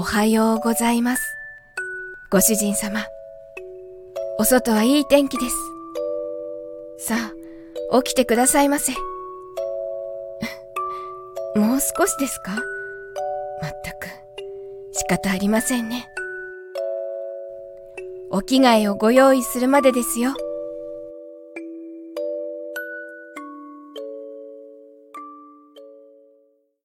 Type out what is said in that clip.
おはようございます。ご主人様。お外はいい天気です。さあ、起きてくださいませ。もう少しですか？まったく、仕方ありませんね。お着替えをご用意するまでですよ。